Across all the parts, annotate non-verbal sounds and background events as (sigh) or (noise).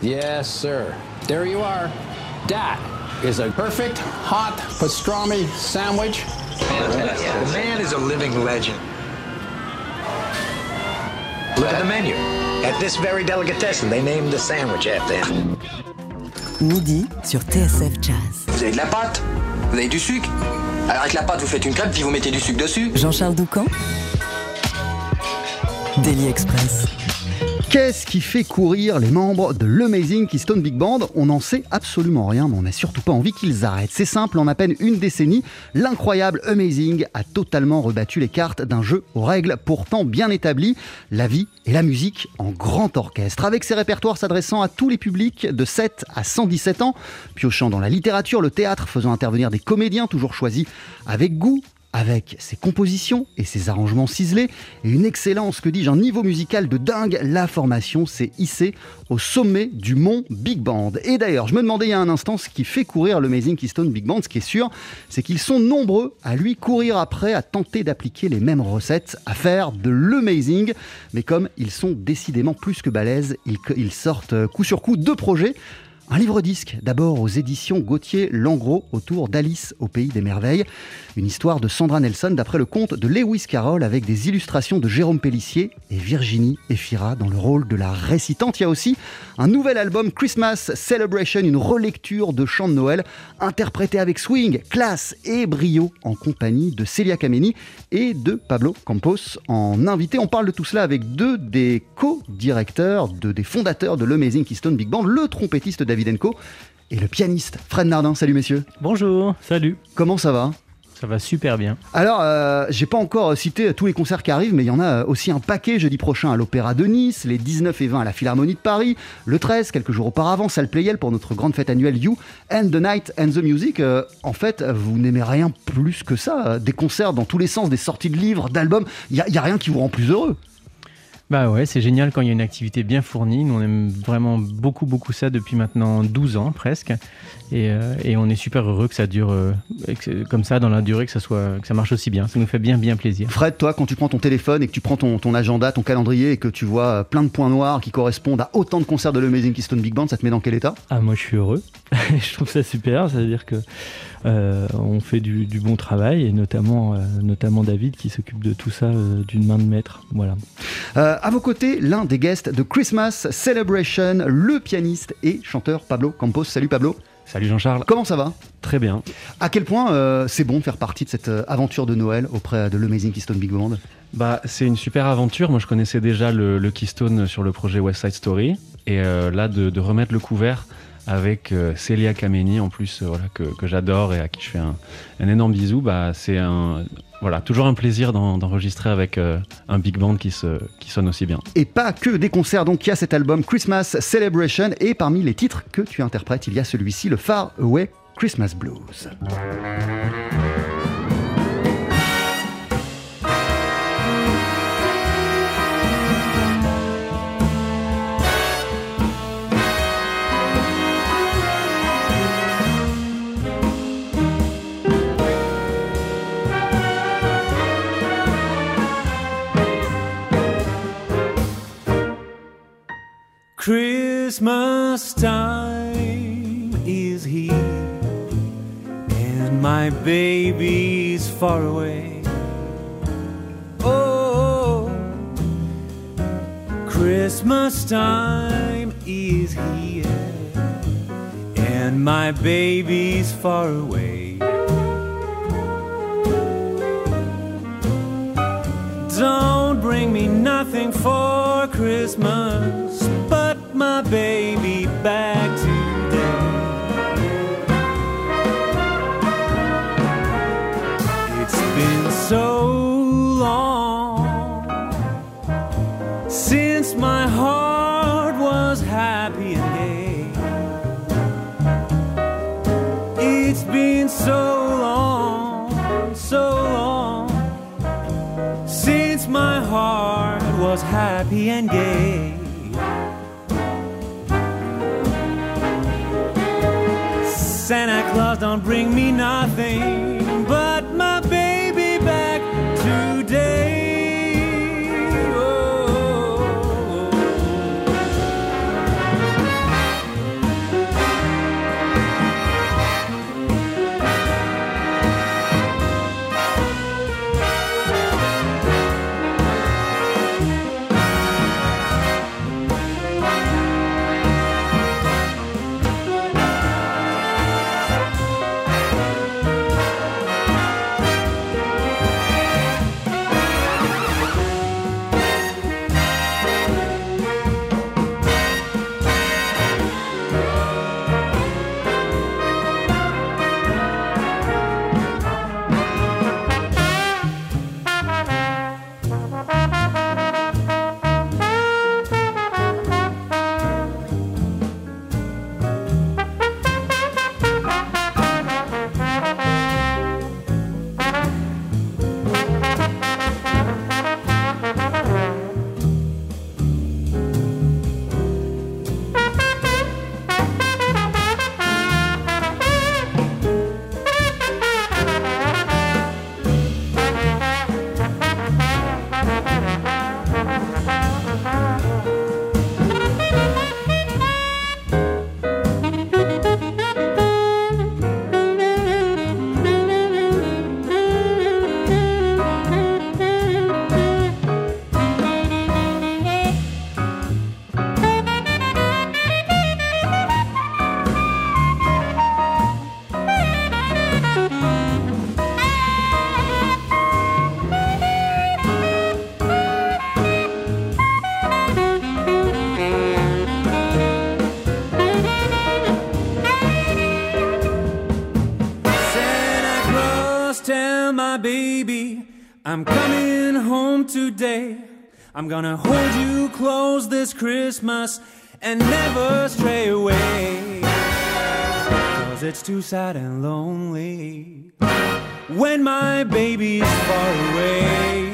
Yes, sir. There you are. That is a perfect hot pastrami sandwich. The man is a living legend. Look at the menu. At this very delicatessen, they named the sandwich after him. Midi sur TSF Jazz. Vous avez de la pâte Vous avez du sucre Alors avec la pâte, vous faites une crêpe, puis vous mettez du sucre dessus. Jean-Charles Doucan Daily Express. Qu'est-ce qui fait courir les membres de l'Amazing Keystone Big Band? On n'en sait absolument rien, mais on n'a surtout pas envie qu'ils arrêtent. C'est simple, en à peine une décennie, l'incroyable Amazing a totalement rebattu les cartes d'un jeu aux règles pourtant bien établies, la vie et la musique en grand orchestre, avec ses répertoires s'adressant à tous les publics de 7 à 117 ans, piochant dans la littérature, le théâtre, faisant intervenir des comédiens toujours choisis avec goût, avec ses compositions et ses arrangements ciselés et une excellence, que dis-je, un niveau musical de dingue, la formation s'est hissée au sommet du mont Big Band. Et d'ailleurs, je me demandais il y a un instant ce qui fait courir le Amazing Keystone Big Band. Ce qui est sûr, c'est qu'ils sont nombreux à lui courir après, à tenter d'appliquer les mêmes recettes, à faire de l'amazing. Mais comme ils sont décidément plus que balèzes, ils, ils sortent coup sur coup deux projets. Un livre-disque, d'abord aux éditions Gauthier Langros, autour d'Alice au Pays des Merveilles. Une histoire de Sandra Nelson d'après le conte de Lewis Carroll avec des illustrations de Jérôme Pellissier et Virginie Efira dans le rôle de la récitante. Il y a aussi un nouvel album Christmas Celebration, une relecture de chants de Noël interprété avec swing, classe et brio en compagnie de Celia Kameni et de Pablo Campos en invité. On parle de tout cela avec deux des co-directeurs, deux des fondateurs de l'Amazing Keystone Big Band, le trompettiste David Et le pianiste Fred Nardin. Salut messieurs. Bonjour, salut. Comment ça va? Ça va super bien. Alors, euh, j'ai pas encore cité tous les concerts qui arrivent, mais il y en a aussi un paquet jeudi prochain à l'Opéra de Nice, les 19 et 20 à la Philharmonie de Paris, le 13, quelques jours auparavant, salle Playel pour notre grande fête annuelle You and the Night and the Music. Euh, en fait, vous n'aimez rien plus que ça. Des concerts dans tous les sens, des sorties de livres, d'albums, il n'y a rien qui vous rend plus heureux. Bah ouais, c'est génial quand il y a une activité bien fournie. Nous, on aime vraiment beaucoup, beaucoup ça depuis maintenant 12 ans presque. Et, euh, et on est super heureux que ça dure euh, comme ça dans la durée, que ça, soit, que ça marche aussi bien. Ça nous fait bien, bien plaisir. Fred, toi, quand tu prends ton téléphone et que tu prends ton, ton agenda, ton calendrier et que tu vois euh, plein de points noirs qui correspondent à autant de concerts de l'Amazing Keystone Big Band, ça te met dans quel état? Ah, moi, je suis heureux. (laughs) je trouve ça super. C'est-à-dire que euh, on fait du, du, bon travail et notamment, euh, notamment David qui s'occupe de tout ça euh, d'une main de maître. Voilà. à vos côtés, l'un des guests de Christmas Celebration, le pianiste et chanteur Pablo Campos. Salut Pablo. Salut Jean-Charles. Comment ça va? Très bien. À quel point euh, c'est bon de faire partie de cette aventure de Noël auprès de l'Amazing Keystone Big Band? Bah, C'est une super aventure. Moi, je connaissais déjà le, le Keystone sur le projet West Side Story. Et euh, là, de, de, remettre le couvert avec euh, Celia Kameni, en plus, voilà, que, j'adore et à qui je fais un, énorme bisou, bah, c'est un, voilà, toujours un plaisir d'enregistrer avec euh, un big band qui, qui sonne aussi bien. Et pas que des concerts, donc il y a cet album Christmas Celebration, et parmi les titres que tu interprètes, il y a celui-ci, le Far Away Christmas Blues. Christmas time is here, and my baby's far away. Oh, Christmas time is here, and my baby's far away. Don't bring me nothing for Christmas my baby back today. It's been so long since my heart was happy and gay. It's been so long, so long since my heart was happy and gay. I'm gonna hold you close this Christmas and never stray away. Cause it's too sad and lonely when my baby's far away.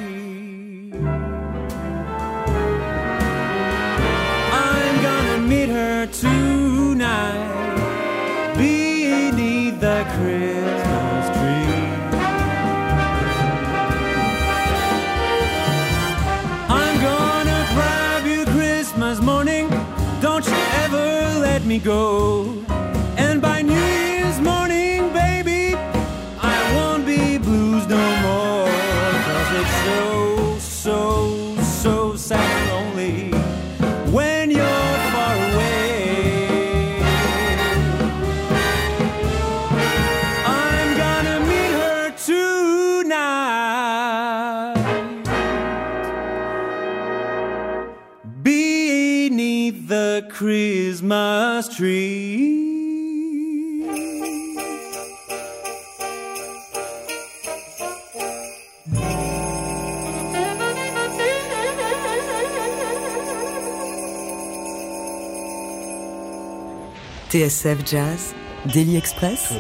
I'm gonna meet her tonight let me go. TSF Jazz, Daily Express,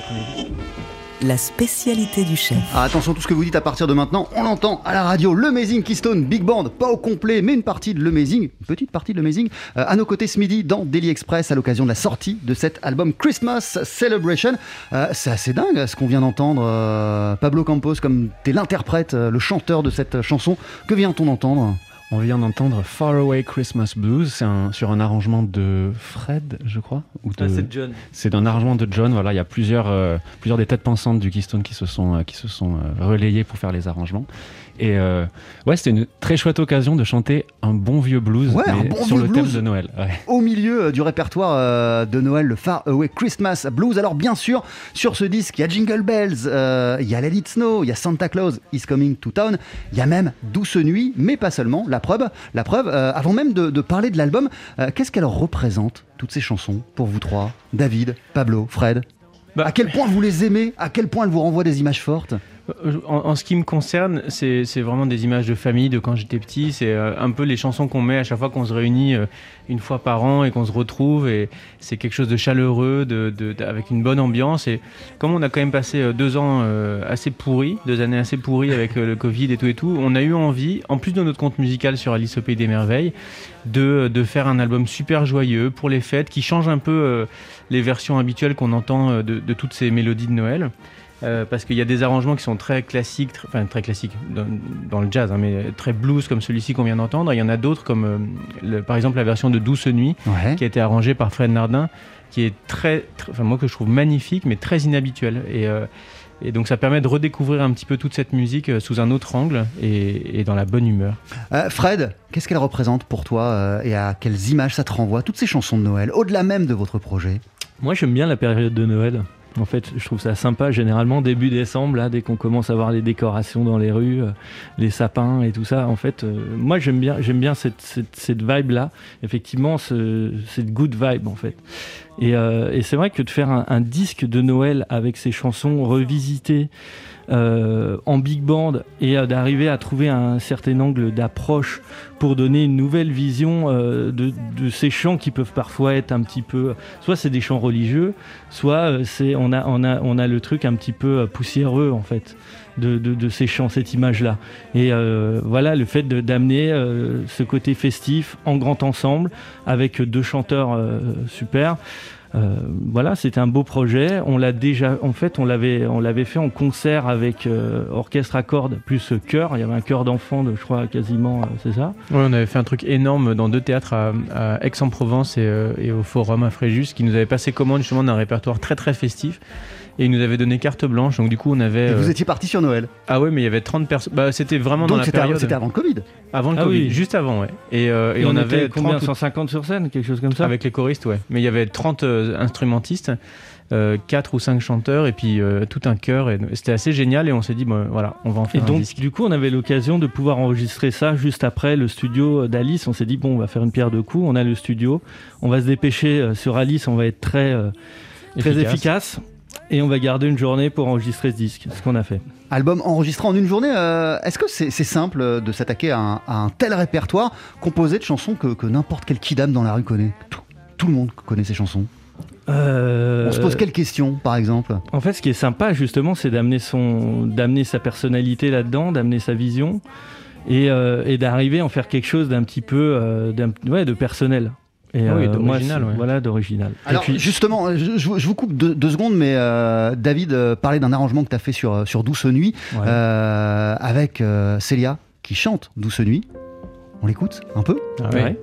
la spécialité du chef. Ah, attention, tout ce que vous dites à partir de maintenant, on l'entend à la radio. Le Amazing Keystone Big Band, pas au complet, mais une partie de l'Amazing, une petite partie de l'Amazing, euh, à nos côtés ce midi dans Daily Express à l'occasion de la sortie de cet album Christmas Celebration. Euh, c'est assez dingue ce qu'on vient d'entendre. euh, Pablo Campos, comme t'es l'interprète, euh, le chanteur de cette chanson, que vient-on d'entendre On vient d'entendre Far Away Christmas Blues, c'est un- sur un arrangement de Fred, je crois. Ou de... Ah, c'est John. C'est un arrangement de John. Voilà, il y a plusieurs, euh, plusieurs des têtes pensantes du Keystone qui se sont, euh, qui se sont euh, relayées pour faire les arrangements. Et euh, ouais, c'était une très chouette occasion de chanter un bon vieux blues Ouais, un mais bon sur vieux le thème de Noël. Ouais. au milieu du répertoire de Noël, le Far Away Christmas Blues. Alors bien sûr, sur ce disque, il y a Jingle Bells, euh, il y a Let It Snow, il y a Santa Claus is Coming to Town, il y a même Douce Nuit, mais pas seulement. La preuve, la preuve. euh, avant même de, de parler de l'album, euh, qu'est-ce qu'elle représente toutes ces chansons pour vous trois, David, Pablo, Fred? Bah, À quel point vous les aimez? À quel point elles vous renvoient des images fortes? En, en ce qui me concerne, c'est vraiment des images de famille, de quand j'étais petit. C'est euh, un peu les chansons qu'on met à chaque fois qu'on se réunit euh, une fois par an et qu'on se retrouve. Et c'est quelque chose de chaleureux, de, avec une bonne ambiance. Et comme on a quand même passé euh, deux ans euh, assez pourris, deux années assez pourries avec euh, le Covid et tout et tout, on a eu envie, en plus de notre compte musical sur Alice au Pays des Merveilles, de, de faire un album super joyeux pour les fêtes qui change un peu euh, les versions habituelles qu'on entend euh, de toutes ces mélodies de Noël. Euh, parce qu'il y a des arrangements qui sont très classiques, enfin très classiques dans, dans le jazz, hein, mais très blues comme celui-ci qu'on vient d'entendre. Il y en a d'autres comme euh, le- par exemple la version de Douce Nuit Ouais. qui a été arrangée par Fred Nardin, qui est très, très- enfin moi que je trouve magnifique, mais très inhabituel. Et, euh, et donc ça permet de redécouvrir un petit peu toute cette musique euh, sous un autre angle et, et dans la bonne humeur. Euh, Fred, qu'est-ce qu'elle représente pour toi euh, et à quelles images ça te renvoie Toutes ces chansons de Noël, au-delà même de votre projet? Moi, j'aime bien la période de Noël. En fait, je trouve ça sympa. Généralement, début décembre, là, dès qu'on commence à voir les décorations dans les rues, euh, les sapins et tout ça. En fait, euh, moi, j'aime bien, j'aime bien cette, cette, cette vibe-là. Effectivement, ce, cette good vibe, en fait. Et, euh, et c'est vrai que de faire un, un disque de Noël avec ces chansons revisitées euh, en big band et d'arriver à trouver un certain angle d'approche pour donner une nouvelle vision euh, de, de ces chants qui peuvent parfois être un petit peu, soit c'est des chants religieux, soit euh, c'est on a on a on a le truc un petit peu euh, poussiéreux en fait de, de, de ces chants, cette image-là. Et euh, voilà le fait d'amener ce côté festif en grand ensemble avec deux chanteurs super. Euh, voilà, c'était un beau projet. On l'a déjà, en fait, on l'avait, on l'avait fait en concert avec euh, orchestre à cordes plus chœur. Il y avait un chœur d'enfants, de, je crois, quasiment, euh, c'est ça? Ouais, on avait fait un truc énorme dans deux théâtres à, Aix-en-Provence et, et au Forum à Fréjus, qui nous avait passé commande justement d'un répertoire très très festif. Et ils nous avaient donné carte blanche, donc du coup on avait. Et vous euh, étiez parti sur Noël. Ah ouais, mais il y avait 30 personnes. Bah, c'était vraiment dans la c'était période. avant, c'était avant le Covid. Avant le Ah Covid, oui. juste avant, ouais. Et, euh, et Et, on, on, avait combien 30 ou- 150 sur scène, quelque chose comme ça? avec les choristes, ouais. Mais il y avait 30 euh, instrumentistes, 4 ou 5 chanteurs et puis euh, tout un chœur. Et c'était assez génial et on s'est dit, bon, voilà, on va en Et faire un donc, disque. du coup, on avait l'occasion de pouvoir enregistrer ça juste après le studio d'Alice. On s'est dit, bon, on va faire une pierre de coups. On a le studio. On va se dépêcher euh, sur Alice. On va être très, euh, très Efficace. efficace. Et on va garder une journée pour enregistrer ce disque. Ce qu'on a fait. Album enregistré en une journée. euh, Est-ce que c'est simple euh, de s'attaquer à, un- à un tel répertoire composé de chansons que, que n'importe quel kidam dans la rue connaît? Tout, tout le monde connaît ces chansons. Euh, On se pose quelle question, par exemple? En fait, ce qui est sympa, justement, c'est d'amener son, d'amener sa personnalité là-dedans, d'amener sa vision, et, euh, et d'arriver à en faire quelque chose d'un petit peu, d'un- ouais, de personnel. Et Ah oui, euh, moi, ouais. Voilà, d'original. Alors puis- justement, je, je vous- coupe deux, deux secondes, mais euh, David euh, parlait d'un arrangement que tu as fait sur, sur Douce Nuit Ouais. euh, avec euh, Célia qui chante Douce Nuit. On l'écoute un peu? Ah ouais.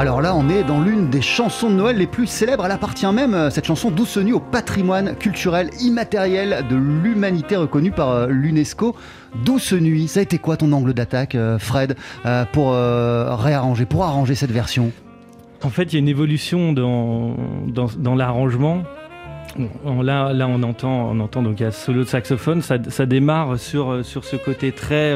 Alors là, on est dans l'une des chansons de Noël les plus célèbres. Elle appartient même, euh, cette chanson Douce Nuit, au patrimoine culturel immatériel de l'humanité reconnu par euh, l'UNESCO. Douce Nuit, ça a été quoi ton angle d'attaque, euh, Fred, pour réarranger, pour arranger cette version? En fait, il y a une évolution dans, dans, l'arrangement. Là, on entend, on entend donc il y a solo de saxophone. Ça, démarre sur, ce côté très,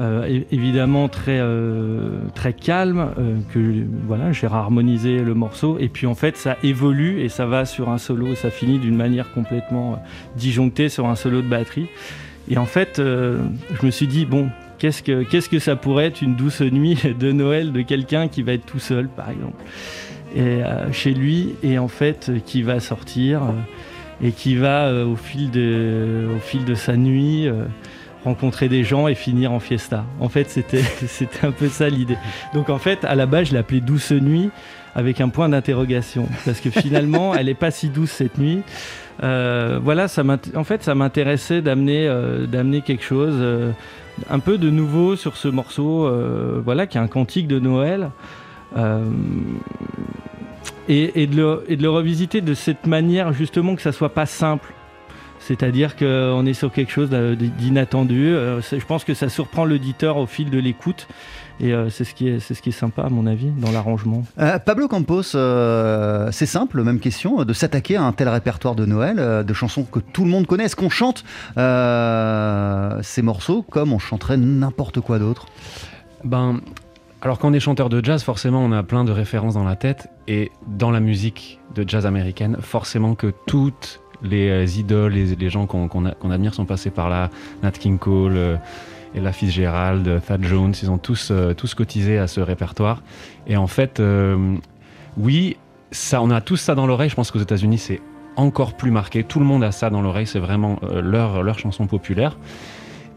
euh, évidemment très, euh, très calme. euh, que voilà, j'ai harmonisé le morceau. Et puis en fait, ça évolue et ça va sur un solo et ça finit d'une manière complètement disjonctée sur un solo de batterie. Et en fait, je me suis dit bon, qu'est-ce que qu'est-ce que ça pourrait être une douce nuit (laughs) de Noël de quelqu'un qui va être tout seul, par exemple, et chez lui, et en fait qui va sortir et qui va au fil de au fil de sa nuit. Rencontrer des gens et finir en fiesta. En fait, c'était (laughs) c'était un peu ça l'idée. Donc en fait, à la base, je l'appelais douce nuit avec un point d'interrogation parce que finalement, (laughs) elle est pas si douce cette nuit. Euh, voilà, ça en fait, ça m'intéressait d'amener euh, d'amener quelque chose euh, un peu de nouveau sur ce morceau, voilà, qui est un cantique de Noël. Et, et de le, et de le revisiter de cette manière justement que ça soit pas simple. C'est-à-dire qu'on est sur quelque chose d'inattendu. Euh, je pense que ça surprend l'auditeur au fil de l'écoute. Et euh, c'est ce, qui est- c'est ce qui est sympa, à mon avis, dans l'arrangement. Euh, Pablo Campos, euh, c'est simple, même question, de s'attaquer à un tel répertoire de Noël, de chansons que tout le monde connaît. Est-ce qu'on chante euh, ces morceaux comme on chanterait n'importe quoi d'autre? Ben, alors quand on est chanteur de jazz, forcément, on a plein de références dans la tête. Et dans la musique de jazz américaine, forcément que toutes les euh, idoles, les, les gens qu'on admire sont passés par là. Nat King Cole, euh, Ella Fitzgerald, euh, Thad Jones, ils ont tous, tous cotisé à ce répertoire. Et en fait, oui, ça, on a tous ça dans l'oreille. Je pense qu'aux États-Unis, c'est encore plus marqué. Tout le monde a ça dans l'oreille. C'est vraiment leur, chanson populaire.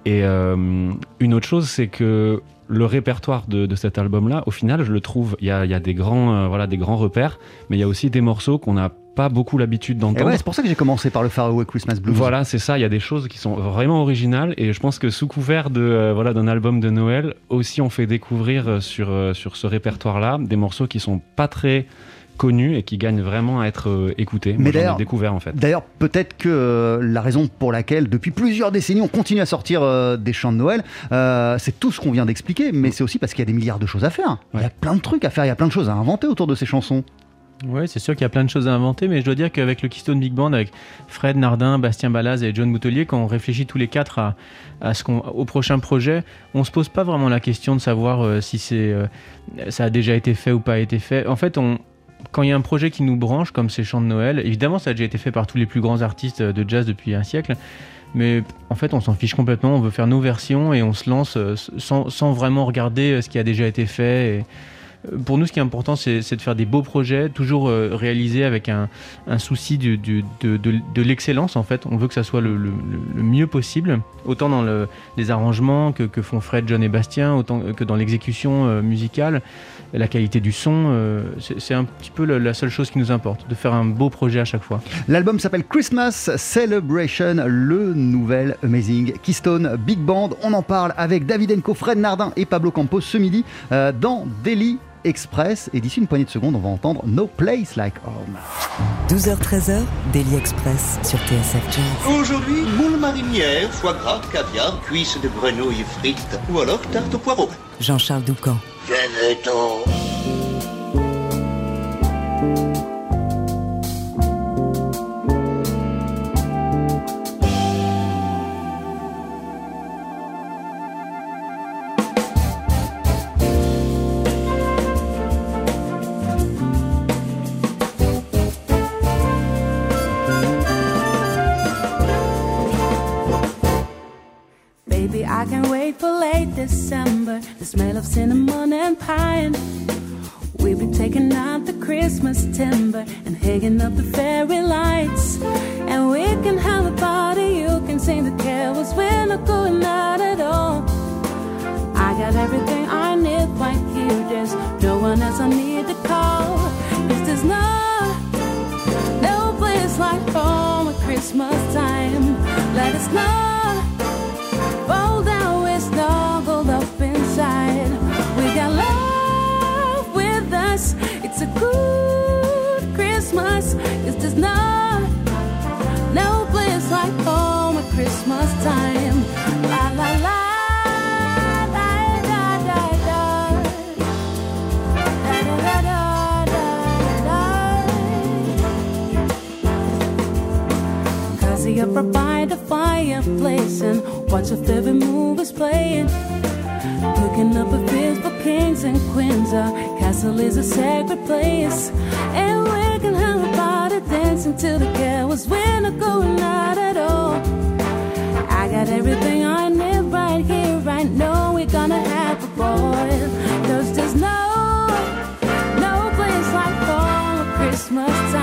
Et une autre chose, c'est que le répertoire de, de cet album-là, au final, je le trouve, il y a, il y a des, grands, euh, voilà, des grands repères, mais il y a aussi des morceaux qu'on n'a pas beaucoup l'habitude Et d'entendre. ouais, c'est pour ça que j'ai commencé par le Faraway Christmas Blues. Voilà, c'est ça. Il y a des choses qui sont vraiment originales et je pense que sous couvert de euh, voilà d'un album de Noël, aussi on fait découvrir euh, sur sur ce répertoire-là des morceaux qui sont pas très connus et qui gagnent vraiment à être euh, écoutés. Mais d'ailleurs- ai découvert en fait. D'ailleurs, peut-être que euh, la raison pour laquelle, depuis plusieurs décennies, on continue à sortir euh, des chants de Noël, euh, c'est tout ce qu'on vient d'expliquer, mais c'est aussi parce qu'il y a des milliards de choses à faire. Il y a plein de trucs à faire, il y a plein de choses à inventer autour de ces chansons. Ouais, c'est sûr qu'il y a plein de choses à inventer, mais je dois dire qu'avec le Keystone Big Band, avec Fred Nardin, Bastien Balaz et John Boutelier, quand on réfléchit tous les quatre à, à ce qu'on, au prochain projet, on se pose pas vraiment la question de savoir euh, si c'est, euh, ça a déjà été fait ou pas été fait. En fait, on, quand il y a un projet qui nous branche, comme ces chants de Noël, évidemment, ça a déjà été fait par tous les plus grands artistes de jazz depuis un siècle. Mais en fait, on s'en fiche complètement. On veut faire nos versions et on se lance euh, sans, sans vraiment regarder euh, ce qui a déjà été fait. Euh, pour nous, ce qui est important, c'est de faire des beaux projets, toujours réalisés avec un, souci de, de- de l'excellence. En fait, on veut que ça soit le, mieux possible, autant dans le- les arrangements que, font Fred, John et Bastien, autant que dans l'exécution musicale, la qualité du son. euh, c'est un petit peu la, la seule chose qui nous importe, de faire un beau projet à chaque fois. L'album s'appelle Christmas Celebration, le nouvel Amazing Keystone Big Band. On en parle avec David Enco, Fred Nardin et Pablo Campos ce midi euh, dans Daily Express. Et d'ici une poignée de secondes, on va entendre No Place Like Home. 12h-13h, Daily Express sur TSF Jazz. Aujourd'hui, moule marinière, foie gras, caviar, cuisses de grenouille frites ou alors tarte au poireau. Jean-Charles Doucan. Baby, I can't wait for late December. The smell of cinnamon pine. We've been taking out the Christmas timber and hanging up the fairy lights. And we can have a party, you can sing the carols. We're not going out at all. I got everything I need right here. There's no one else I need to call. Cause there's no place like home at Christmas time. Let us know. Right by the fireplace and watch your favorite movies playing. Cooking up a feast for kings and queens. Our castle is a sacred place. And we can have a party dancing till the carols. We're not going out at all. I got everything I need right here, right now. We're gonna have a ball. There's no, no place like home at Christmas time.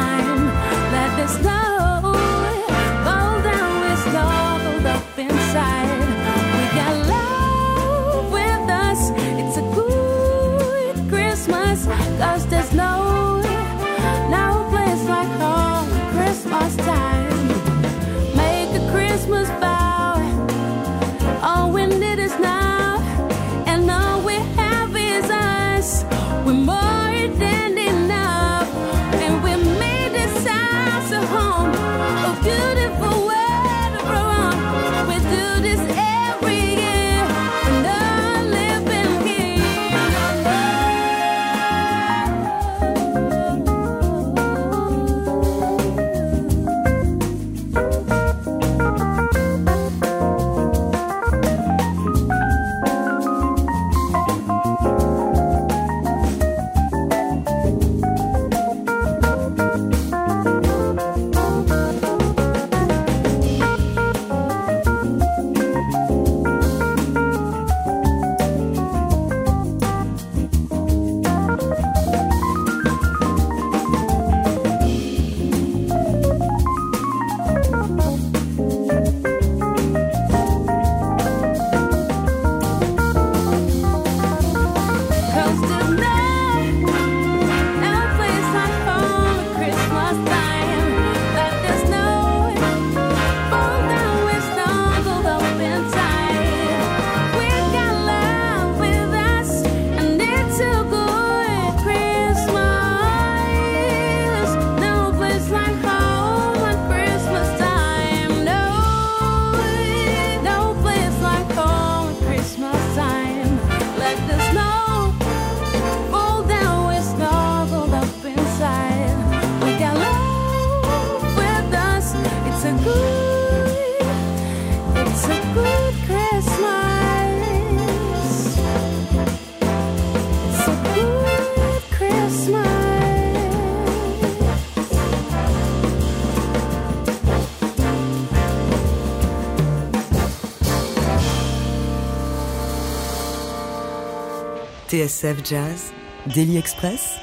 TSF Jazz, Daily Express,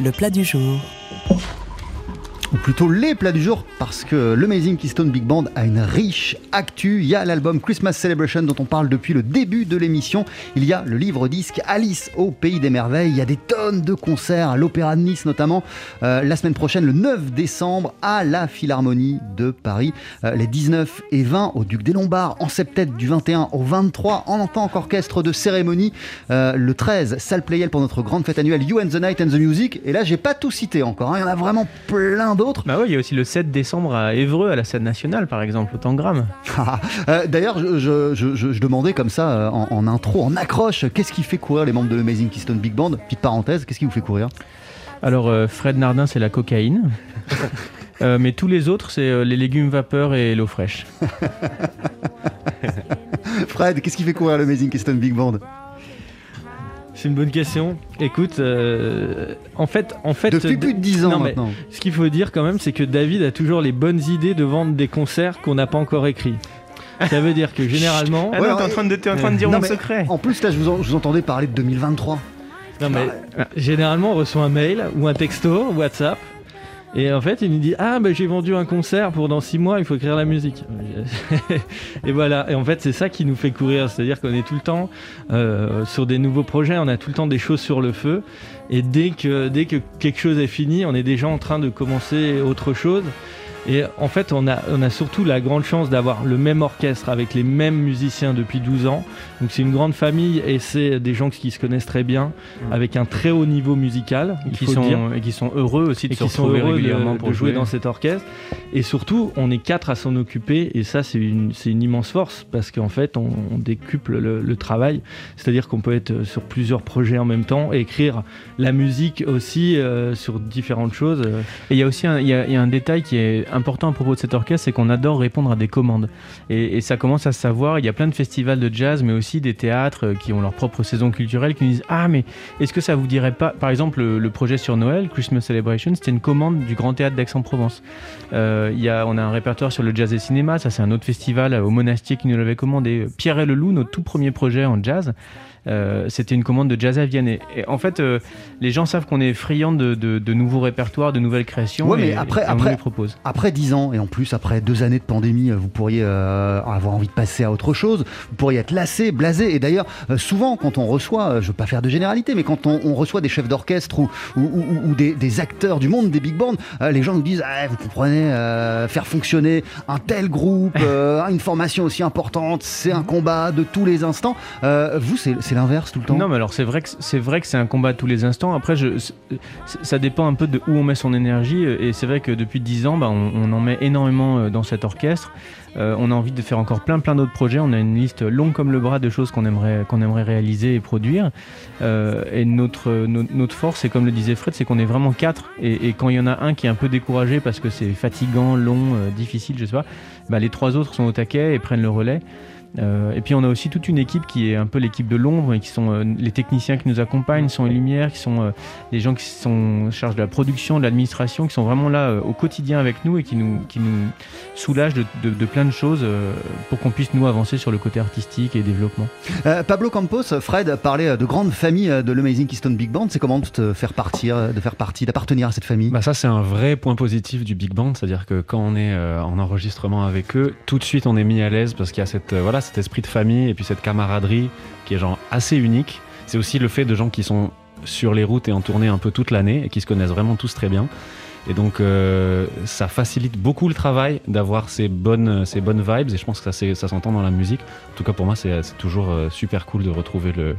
le plat du jour. Plutôt les plats du jour, parce que l'Amazing Keystone Big Band a une riche actu. Il y a l'album Christmas Celebration dont on parle depuis le début de l'émission. Il y a le livre disque Alice au Pays des Merveilles. Il y a des tonnes de concerts à l'Opéra de Nice notamment. Euh, la semaine prochaine, le 9 décembre, à la Philharmonie de Paris. Euh, les 19 et 20 au Duc des Lombards. En septembre du 21 au 23 en tant qu'orchestre de cérémonie. Euh, le 13, salle Playel pour notre grande fête annuelle You and the Night and the Music. Et là, j'ai pas tout cité encore. hein. Il y en a vraiment plein d'autres. Bah il y a aussi le 7 décembre à Évreux, à la scène nationale, par exemple, au Tangram. Euh, D'ailleurs, je, je- je- je- je demandais comme ça euh, en, en intro, en accroche, qu'est-ce qui fait courir les membres de l'Amazing Keystone Big Band? Petite parenthèse, qu'est-ce qui vous fait courir? Alors, euh, Fred Nardin, c'est la cocaïne. (laughs) Euh, mais tous les autres, c'est euh, les légumes vapeur et l'eau fraîche. (laughs) Fred, qu'est-ce qui fait courir l'Amazing Keystone Big Band? C'est une bonne question. Écoute, euh, en fait, en fait, Depuis plus de 10 ans Non, maintenant. Ce qu'il faut dire quand même, c'est que David a toujours les bonnes idées de vendre des concerts qu'on n'a pas encore écrits. Ça veut dire que (laughs) généralement. Ah non, t'es en train de- t'es en train de dire Non, mon mais secret. En plus, là, je vous, en- je vous entendais parler de 2023. Non, mais euh, généralement, on reçoit un mail ou un texto, WhatsApp. Et en fait, il nous dit Ah, bah, j'ai vendu un concert pour dans 6 mois, il faut écrire la musique. (laughs) et voilà. Et en fait, c'est ça qui nous fait courir. C'est-à-dire qu'on est tout le temps euh, sur des nouveaux projets, on a tout le temps des choses sur le feu. Et dès que, dès que quelque chose est fini, on est déjà en train de commencer autre chose. Et en fait, on a, on a surtout la grande chance d'avoir le même orchestre avec les mêmes musiciens depuis 12 ans. Donc c'est une grande famille et c'est des gens qui se connaissent très bien, avec un très haut niveau musical. il Qui faut sont, dire. et qui sont heureux aussi de Et se qui sont retrouver heureux de- régulièrement de, pour jouer jouer dans cet orchestre. Et surtout, on est quatre à s'en occuper et ça, c'est une, immense force parce qu'en fait, on, on décuple le, le travail. C'est-à-dire qu'on peut être sur plusieurs projets en même temps et écrire la musique aussi euh, sur différentes choses. Et il y a aussi un, a, y a un détail qui est important à propos de cet orchestre, c'est qu'on adore répondre à des commandes. Et, ça commence à se savoir. Il y a plein de festivals de jazz, mais aussi des théâtres euh, qui ont leur propre saison culturelle, qui nous disent Ah, mais est-ce que ça vous dirait pas Par exemple, le, projet sur Noël, Christmas Celebration, c'était une commande du Grand Théâtre d'Aix-en-Provence. Euh, on a un répertoire sur le jazz et cinéma. Ça, c'est un autre festival euh, au Monastier qui nous l'avait commandé. Pierre et le Loup, notre tout premier projet en jazz. Euh, c'était une commande de jazz à Vienne. Et, et en fait, euh, les gens savent qu'on est friand de, de- de nouveaux répertoires, de nouvelles créations. Ouais, mais et- après, et on après, les propose. après 10 ans, et en plus après deux années de pandémie, vous pourriez euh, avoir envie de passer à autre chose. Vous pourriez être lassé, blasé. Et d'ailleurs, euh, souvent, quand on reçoit, euh, je veux pas faire de généralité, mais quand on, on reçoit des chefs d'orchestre ou, ou, ou- ou des, des acteurs du monde des big bands, euh, les gens nous disent Ah, Vous comprenez, euh, faire fonctionner un tel groupe, (laughs) euh, une formation aussi importante, c'est un combat de tous les instants. Euh, vous, c'est c'est l'inverse tout le temps? Non, mais alors c'est vrai que c'est vrai que c'est un combat tous les instants. Après, je, ça dépend un peu de où on met son énergie. Et c'est vrai que depuis 10 ans, bah, on, en met énormément euh, dans cet orchestre. Euh, on a envie de faire encore plein plein d'autres projets. On a une liste longue comme le bras de choses qu'on aimerait qu'on aimerait réaliser et produire. Euh, et notre, no- notre force, c'est comme le disait Fred, c'est qu'on est vraiment quatre. Et, et quand il y en a un qui est un peu découragé parce que c'est fatigant, long, euh, difficile, je sais pas, bah, les trois autres sont au taquet et prennent le relais. Euh, et puis on a aussi toute une équipe qui est un peu l'équipe de l'ombre et qui sont euh, les techniciens qui nous accompagnent, sont les lumières, qui sont euh, les gens qui sont en charge de la production, de l'administration, qui sont vraiment là euh, au quotidien avec nous et qui nous, qui nous soulagent de, de- de plein de choses euh, pour qu'on puisse nous avancer sur le côté artistique et développement. Euh, Pablo Campos, Fred parlait de grande famille de l'Amazing Keystone Big Band. C'est comment de te faire partir, de faire partie, d'appartenir à cette famille? Bah ça c'est un vrai point positif du big band, c'est-à-dire que quand on est euh, en enregistrement avec eux, tout de suite on est mis à l'aise parce qu'il y a cette euh, cet esprit de famille et puis cette camaraderie qui est genre assez unique. C'est aussi le fait de gens qui sont sur les routes et en tournée un peu toute l'année et qui se connaissent vraiment tous très bien. Et donc euh, ça facilite beaucoup le travail d'avoir ces bonnes vibes et je pense que ça ça s'entend dans la musique. En tout cas pour moi c'est c'est toujours euh, super cool de retrouver le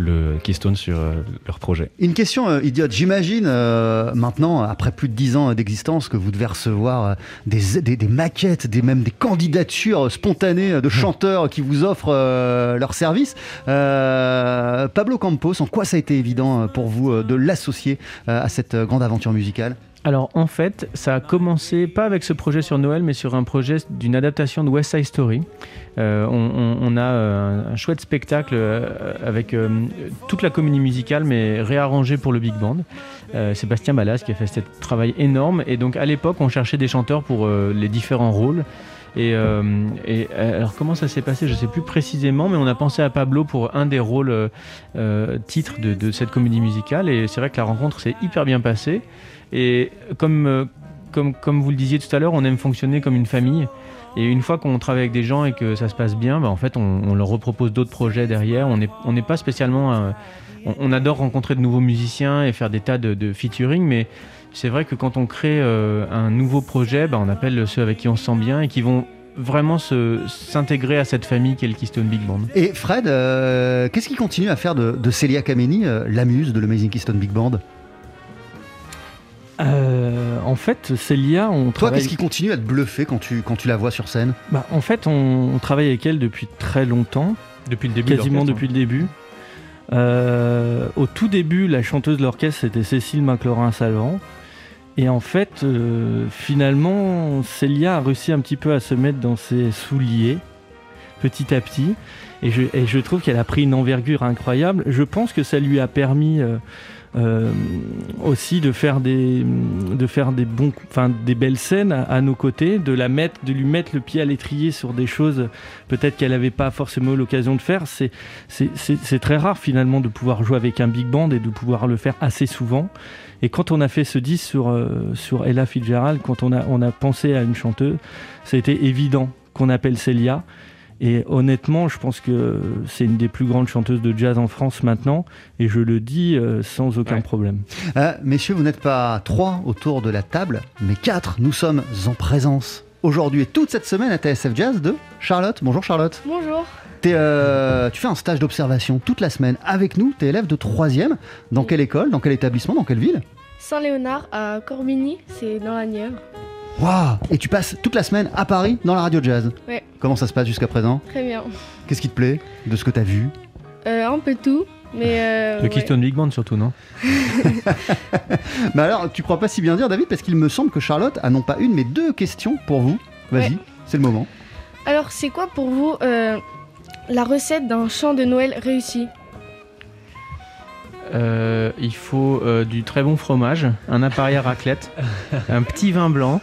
le Keystone sur euh, leur projet. Une question euh, idiote. J'imagine euh, maintenant, après plus de 10 ans d'existence, que vous devez recevoir des, des- des maquettes, des, même des candidatures spontanées de chanteurs qui vous offrent leurs services. Euh, Pablo Campos, en quoi ça a été évident pour vous de l'associer à cette grande aventure musicale? Alors en fait, ça a commencé pas avec ce projet sur Noël, mais sur un projet d'une adaptation de West Side Story. Euh, on, on- a euh, un chouette spectacle euh, avec euh, toute la comédie musicale, mais réarrangée pour le big band. Euh, Sébastien Ballas qui a fait ce travail énorme. Et donc à l'époque, on cherchait des chanteurs pour euh, les différents rôles. Et, euh, et, alors comment ça s'est passé Je sais plus précisément, mais on a pensé à Pablo pour un des rôles euh, titres de, de cette comédie musicale. Et c'est vrai que la rencontre s'est hyper bien passée. Et comme, euh, comme, comme vous le disiez tout à l'heure, on aime fonctionner comme une famille. Et une fois qu'on travaille avec des gens et que ça se passe bien, bah, en fait, on, leur repropose d'autres projets derrière. On n'est on n'est pas spécialement. euh, on, adore rencontrer de nouveaux musiciens et faire des tas de, de featuring, mais c'est vrai que quand on crée euh, un nouveau projet, bah, on appelle ceux avec qui on se sent bien et qui vont vraiment s'intégrer à cette famille qu'est le Keystone Big Band. Et Fred, qu'est-ce qui continue à faire de, de Celia Kameni la muse de l'Amazing Keystone Big Band? Euh, en fait, Célia, on Toi, travaille. qu'est-ce qui continue à te bluffer quand tu, quand tu la vois sur scène? Bah, en fait, on, on travaille avec elle depuis très longtemps. Depuis le début Quasiment depuis le début. Euh, au tout début, la chanteuse de l'orchestre, c'était Cécile McLaurin-Salvant. Et en fait, euh, finalement, Célia a réussi un petit peu à se mettre dans ses souliers, petit à petit. Et je, et je trouve qu'elle a pris une envergure incroyable. Je pense que ça lui a permis euh, euh, aussi de faire des, de faire des bons, enfin des belles scènes à, nos côtés, de la mettre, de lui mettre le pied à l'étrier sur des choses peut-être qu'elle n'avait pas forcément l'occasion de faire. C'est, c'est, très rare finalement de pouvoir jouer avec un big band et de pouvoir le faire assez souvent. Et quand on a fait ce disque sur, euh, sur Ella Fitzgerald, quand on a, on a pensé à une chanteuse, ça a été évident qu'on appelle Célia. Et honnêtement, je pense que c'est une des plus grandes chanteuses de jazz en France maintenant, et je le dis euh, sans aucun problème. Euh, Messieurs, vous n'êtes pas trois autour de la table, mais quatre. Nous sommes en présence aujourd'hui et toute cette semaine à TSF Jazz de Charlotte. Bonjour Charlotte. Bonjour. T'es, euh, tu fais un stage d'observation toute la semaine avec nous. Tu es élève de troisième. Dans quelle école Dans quel établissement Dans quelle ville? Saint-Léonard à Corbigny, c'est dans la Nièvre. Waouh Et tu passes toute la semaine à Paris dans la radio jazz. Ouais, Comment ça se passe jusqu'à présent très bien. Qu'est-ce qui te plaît de ce que tu as vu Euh, un peu tout, mais. Euh, Le ouais. Keystone Big Band surtout, non (laughs) Mais alors, tu crois pas si bien dire, David, parce qu'il me semble que Charlotte a non pas une, mais deux questions pour vous. Vas-y, Ouais. c'est le moment. Alors, c'est quoi pour vous euh, la recette d'un chant de Noël réussi Euh, il faut euh, du très bon fromage, un appareil à raclette, (laughs) un petit vin blanc.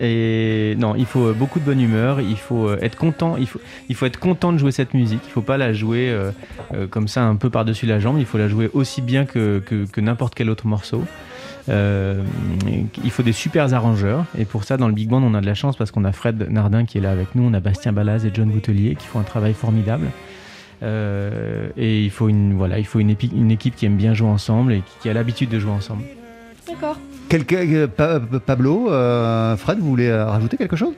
Et non, il faut euh, beaucoup de bonne humeur. Il faut euh, être content. Il faut, être content de jouer cette musique. Il faut pas la jouer euh, comme ça un peu par-dessus la jambe. Il faut la jouer aussi bien que, n'importe quel autre morceau. Il faut des super arrangeurs. Et pour ça, dans le big band, on a de la chance parce qu'on a Fred Nardin qui est là avec nous. On a Bastien Balaz et John Boutelier qui font un travail formidable. Et il faut une équipe qui aime bien jouer ensemble et qui a l'habitude de jouer ensemble. D'accord. Quelqu'un, euh, Pa- Pablo, euh, Fred, vous voulez euh, rajouter quelque chose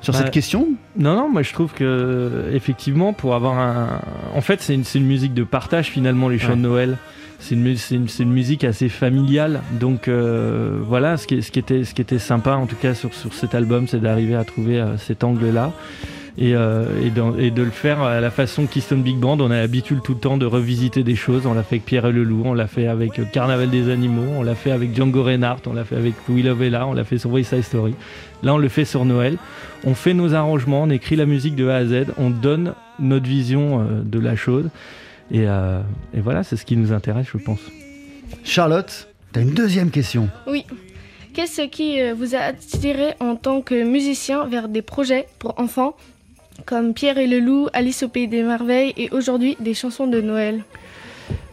sur Bah, cette question? Non, non, moi je trouve que effectivement, pour avoir un. En fait, c'est une, musique de partage finalement, les chants Ouais. de Noël. C'est une, musique assez familiale. Donc euh, voilà, ce qui, ce, qui était, ce qui était sympa en tout cas sur, sur cet album, c'est d'arriver à trouver euh, cet angle-là. Et, euh, et, de le faire à la façon Keystone Big Band. On a l'habitude tout le temps de revisiter des choses. On l'a fait avec Pierre et le Loup, on l'a fait avec euh, Carnaval des Animaux, on l'a fait avec Django Reinhardt, on l'a fait avec Willow Vella, on l'a fait sur Side Story. Là, on le fait sur Noël. On fait nos arrangements, on écrit la musique de A à Z, on donne notre vision euh, de la chose. Et, euh, et voilà, c'est ce qui nous intéresse, je pense. Charlotte, tu as une deuxième question. Oui. Qu'est-ce qui vous a attiré en tant que musicien vers des projets pour enfants comme Pierre et le Loup, Alice au Pays des Merveilles et aujourd'hui des chansons de Noël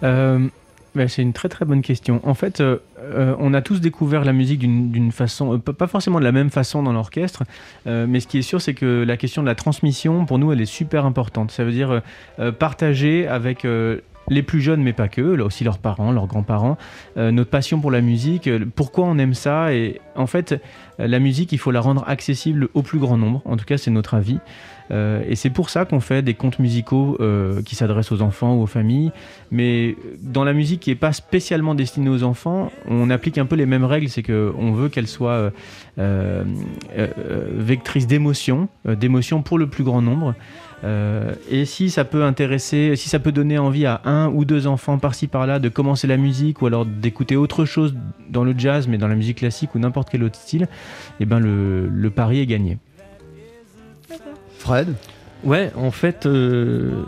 Euh, bah, c'est une très très bonne question. En fait, euh, euh, on a tous découvert la musique d'une façon, pas forcément de la même façon dans l'orchestre, mais ce qui est sûr, c'est que la question de la transmission, pour nous, elle est super importante. Ça veut dire partager avec les plus jeunes, mais pas que, là aussi leurs parents, leurs grands-parents, notre passion pour la musique, pourquoi on aime ça. Et en fait, la musique, il faut la rendre accessible au plus grand nombre. En tout cas, c'est notre avis. Euh, et c'est pour ça qu'on fait des contes musicaux euh, qui s'adressent aux enfants ou aux familles. Mais dans la musique qui n'est pas spécialement destinée aux enfants, on applique un peu les mêmes règles. C'est qu'on veut qu'elle soit euh, vectrice d'émotions, euh, d'émotions pour le plus grand nombre. Et si ça peut intéresser, si ça peut donner envie à un ou deux enfants par-ci par-là de commencer la musique ou alors d'écouter autre chose dans le jazz, mais dans la musique classique ou n'importe quel autre style, eh ben le pari est gagné. Ouais, en fait, euh,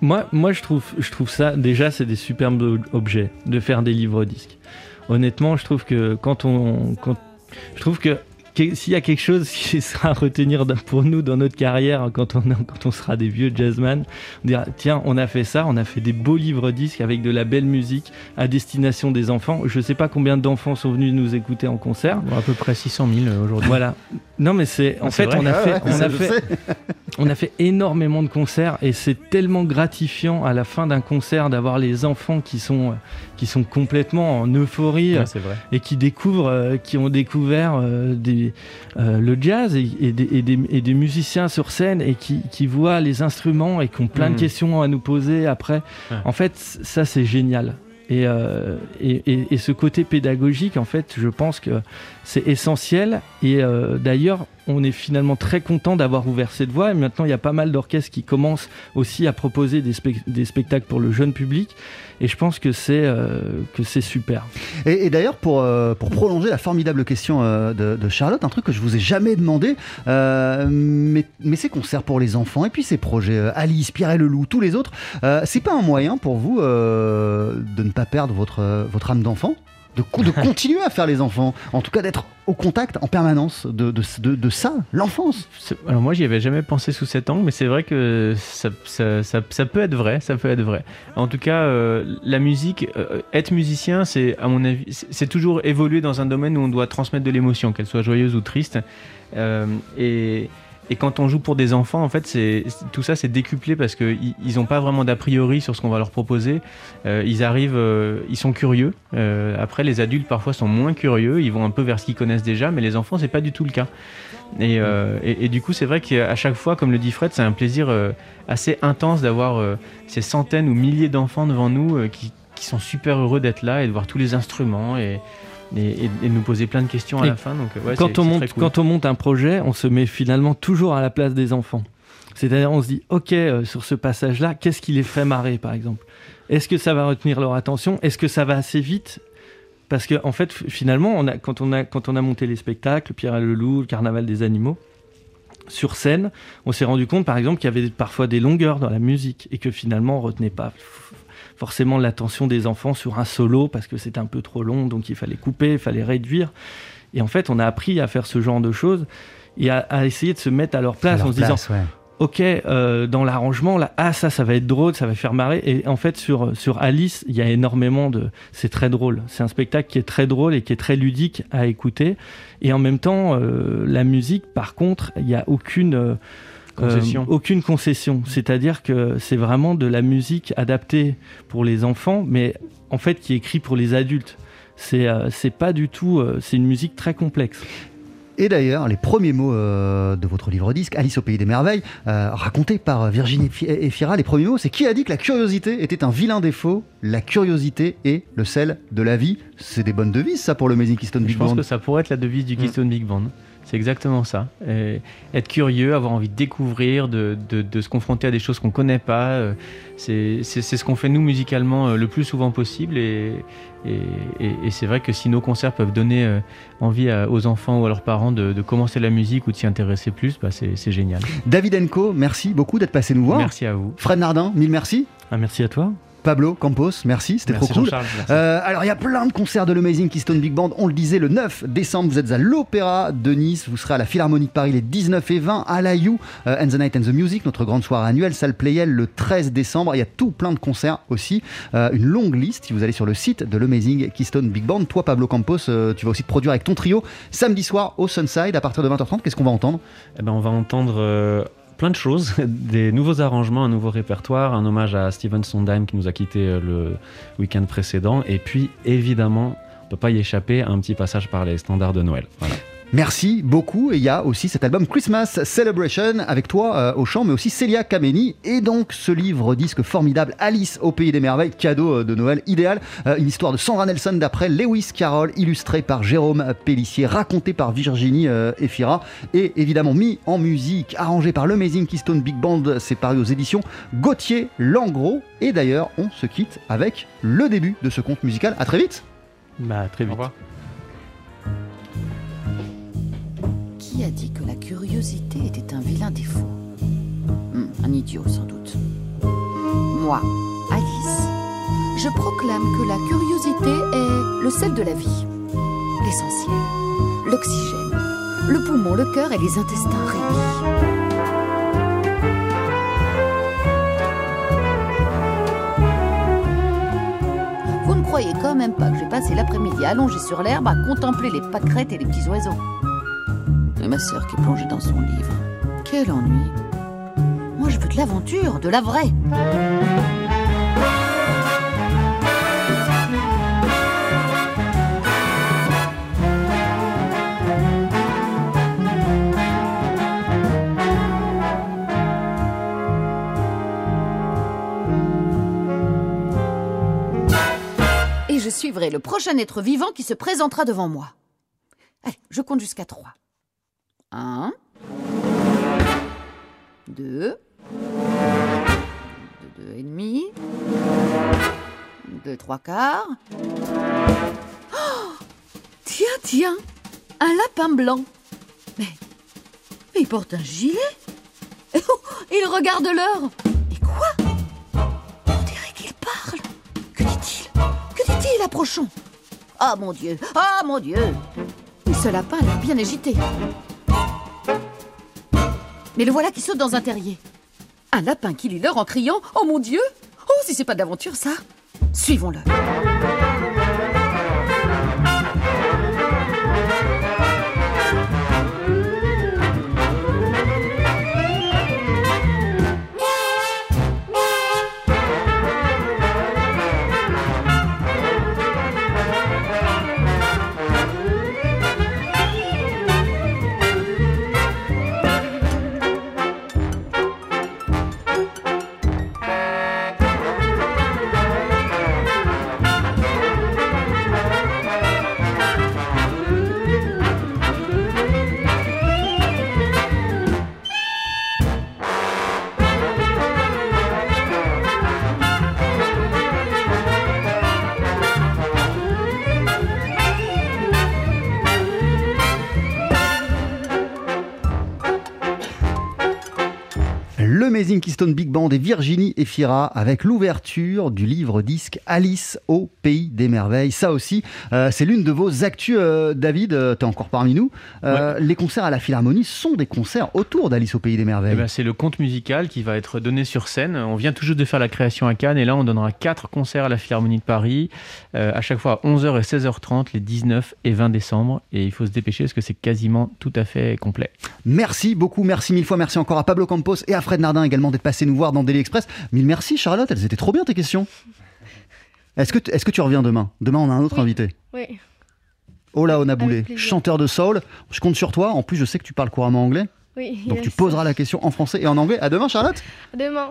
moi, moi je, trouve, je trouve ça, déjà, c'est des superbes ob- objets de faire des livres disques. Honnêtement, je trouve que quand on. Quand, je trouve que- s'il y a quelque chose (laughs) qui sera à retenir pour nous dans notre carrière quand on, quand on sera des vieux jazzman, on dira tiens, on a fait ça, on a fait des beaux livres disques avec de la belle musique à destination des enfants. Je sais pas combien d'enfants sont venus nous écouter en concert. Bon, à peu près 600 000 aujourd'hui. Voilà. Non, mais c'est en Ah, fait, on a Ah fait, ouais, on a fait, (laughs) on a fait énormément de concerts et c'est tellement gratifiant à la fin d'un concert d'avoir les enfants qui sont qui sont complètement en euphorie Ouais, c'est vrai. et qui découvrent, euh, qui ont découvert euh, euh, le jazz et, et des, et des- et des musiciens sur scène et qui, qui voient les instruments et qui ont plein de Mhm. questions à nous poser après. Ouais. En fait, ça c'est génial. Et, euh, et ce côté pédagogique, en fait, je pense que c'est essentiel. Et euh, d'ailleurs, on est finalement très content d'avoir ouvert cette voie. Et maintenant, il y a pas mal d'orchestres qui commencent aussi à proposer des, spec- des spectacles pour le jeune public. Et je pense que c'est euh, super. Et, d'ailleurs, pour, euh, pour prolonger la formidable question euh, de, Charlotte, un truc que je vous ai jamais demandé, mais, ces concerts pour les enfants et puis ces projets, Alice, Pierre et le Loup, tous les autres, c'est pas un moyen pour vous de ne pas perdre votre âme d'enfant? De, co- de (laughs) continuer à faire les enfants, en tout cas d'être au contact en permanence de, de, de- de ça, l'enfance. Alors moi j'y avais jamais pensé sous cet angle, mais c'est vrai que ça, ça- ça- ça peut être vrai, ça peut être vrai. En tout cas, euh, la musique, euh, être musicien, c'est à mon avis, c'est toujours évoluer dans un domaine où on doit transmettre de l'émotion, qu'elle soit joyeuse ou triste. Euh, et, et quand on joue pour des enfants, en fait, c'est tout ça c'est décuplé parce qu'ils ils n'ont pas vraiment d'a priori sur ce qu'on va leur proposer. Euh, ils arrivent, euh, ils sont curieux. Euh, après, les adultes parfois sont moins curieux, ils vont un peu vers ce qu'ils connaissent déjà, mais les enfants c'est pas du tout le cas. Et, et- et du coup, c'est vrai qu'à chaque fois, comme le dit Fred, c'est un plaisir assez intense d'avoir ces centaines ou milliers d'enfants devant nous qui, qui sont super heureux d'être là et de voir tous les instruments et, et, nous poser plein de questions à Et la fin. Donc, ouais, quand, on monte, très cool. quand on monte un projet, on se met finalement toujours à la place des enfants. C'est-à-dire, on se dit, OK, euh, sur ce passage-là, qu'est-ce qui les fait marrer, par exemple? Est-ce que ça va retenir leur attention? Est-ce que ça va assez vite? Parce que, en fait, finalement, on a, quand, on a, quand on a monté les spectacles, Pierre et le Loup, le Carnaval des animaux, sur scène, on s'est rendu compte, par exemple, qu'il y avait parfois des longueurs dans la musique et que finalement, on retenait pas forcément l'attention des enfants sur un solo parce que c'était un peu trop long, donc il fallait couper, il fallait réduire. Et en fait, on a appris à faire ce genre de choses et à, à essayer de se mettre à leur place leur en se disant ouais. Ok, euh, dans l'arrangement, là, ah, ça, ça va être drôle, ça va faire marrer. Et en fait, sur, sur Alice, il y a énormément de. C'est très drôle. C'est un spectacle qui est très drôle et qui est très ludique à écouter. Et en même temps, euh, la musique, par contre, il n'y a aucune. euh, Concession. euh, aucune concession. C'est-à-dire que c'est vraiment de la musique adaptée pour les enfants, mais en fait qui est écrite pour les adultes. C'est euh, pas du tout. euh, c'est une musique très complexe. Et d'ailleurs, les premiers mots euh, de votre livre disque, Alice au pays des merveilles, euh, raconté par Virginie Fi- Efira, les premiers mots, c'est qui a dit que la curiosité était un vilain défaut La curiosité est le sel de la vie? C'est des bonnes devises, ça, pour le Amazing Keystone Je Big pense Band. que ça pourrait être la devise du Keystone Big Band. C'est exactement ça. Et être curieux, avoir envie de découvrir, de, de- de se confronter à des choses qu'on connaît pas. euh, C'est ce qu'on fait nous musicalement euh, le plus souvent possible. Et, et- et- et c'est vrai que si nos concerts peuvent donner euh, envie à- aux enfants ou à leurs parents de, de commencer la musique ou de s'y intéresser plus, bah c'est c'est génial. David Enco, merci beaucoup d'être passé nous voir. Merci à vous. Fred Nardin, mille merci. Ah, merci à toi. Pablo Campos, merci, c'était trop cool. Euh, alors il y a plein de concerts de l'Amazing Keystone Big Band. On le disait, le 9 décembre, vous êtes à l'Opéra de Nice, vous serez à la Philharmonie de Paris les 19 et 20, à la You, euh, and the Night and the Music, notre grande soirée annuelle, salle Playel le 13 décembre. Il y a tout plein de concerts aussi, Euh, une longue liste. Si vous allez sur le site de l'Amazing Keystone Big Band, toi Pablo Campos, euh, tu vas aussi te produire avec ton trio samedi soir au Sunside à partir de 20h30. Qu'est-ce qu'on va entendre? Eh ben, on va entendre euh, plein de choses, (laughs) des nouveaux arrangements, un nouveau répertoire, un hommage à Steven Sondheim qui nous a quitté euh, le week-end précédent, et puis évidemment, on peut pas y échapper, un petit passage par les standards de Noël. Merci beaucoup. Et il y a aussi cet album Christmas Celebration avec toi euh, au chant, mais aussi Célia Kameni. Et donc ce livre disque formidable Alice au pays des merveilles, cadeau euh, de Noël idéal. Euh, une histoire de Sandra Nelson d'après Lewis Carroll, illustré par Jérôme Pellissier, raconté par Virginie euh, Efira et évidemment mis en musique, arrangé par l'Amazing Keystone Big Band. C'est paru aux éditions Gauthier Langros. Et d'ailleurs, on se quitte avec le début de ce conte musical. À très vite. Bah, très vite. A dit que la curiosité était un vilain défaut Hmm, Un idiot, sans doute. Moi, Alice, je proclame que la curiosité est le sel de la vie. L'essentiel, l'oxygène, le poumon, le cœur et les intestins réunis. Vous ne croyez quand même pas que j'ai passé l'après-midi allongé sur l'herbe à contempler les pâquerettes et les petits oiseaux Et ma sœur qui plongeait dans son livre. Quel ennui. Moi, je veux de l'aventure, de la vraie. Et je suivrai le prochain être vivant qui se présentera devant moi. Allez, je compte jusqu'à trois. Un. Deux. Deux, deux et demi. Deux, trois quarts. Oh tiens, tiens, un lapin blanc. Mais, mais il porte un gilet. Oh, (laughs) il regarde l'heure. Et quoi? On dirait qu'il parle. Que dit-il? Que dit-il, approchons? Ah mon Dieu Ah mon Dieu Et ce lapin a bien agité. Mais le voilà qui saute dans un terrier. Un lapin qui lit l'heure en criant Oh mon Dieu Oh, si c'est pas de l'aventure, ça Suivons-le. Keystone Big Band et Virginie Efira avec l'ouverture du livre disque Alice au pays des merveilles. Ça aussi, euh, c'est l'une de vos actus, euh, David. tu es encore parmi nous. Euh, Les concerts à la Philharmonie sont des concerts autour d'Alice au pays des merveilles. Eh ben, c'est le conte musical qui va être donné sur scène. On vient juste de faire la création à Cannes et là on donnera quatre concerts à la Philharmonie de Paris, euh, à chaque fois à 11h et 16h30 les 19 et 20 décembre. Et il faut se dépêcher parce que c'est quasiment tout à fait complet. Merci beaucoup, merci mille fois, merci encore à Pablo Campos et à Fred Nardin également d'être passé nous voir dans Daily Express. Mille merci Charlotte, elles étaient trop bien tes questions. Est-ce que, t- est-ce que tu reviens demain? Demain on a un autre invité. Oui. Ola Onaboulé, Avec plaisir. chanteur de soul. Je compte sur toi. En plus, je sais que tu parles couramment anglais. Oui. Donc yes. tu (laughs) poseras la question en français et en anglais. À demain, Charlotte. Demain.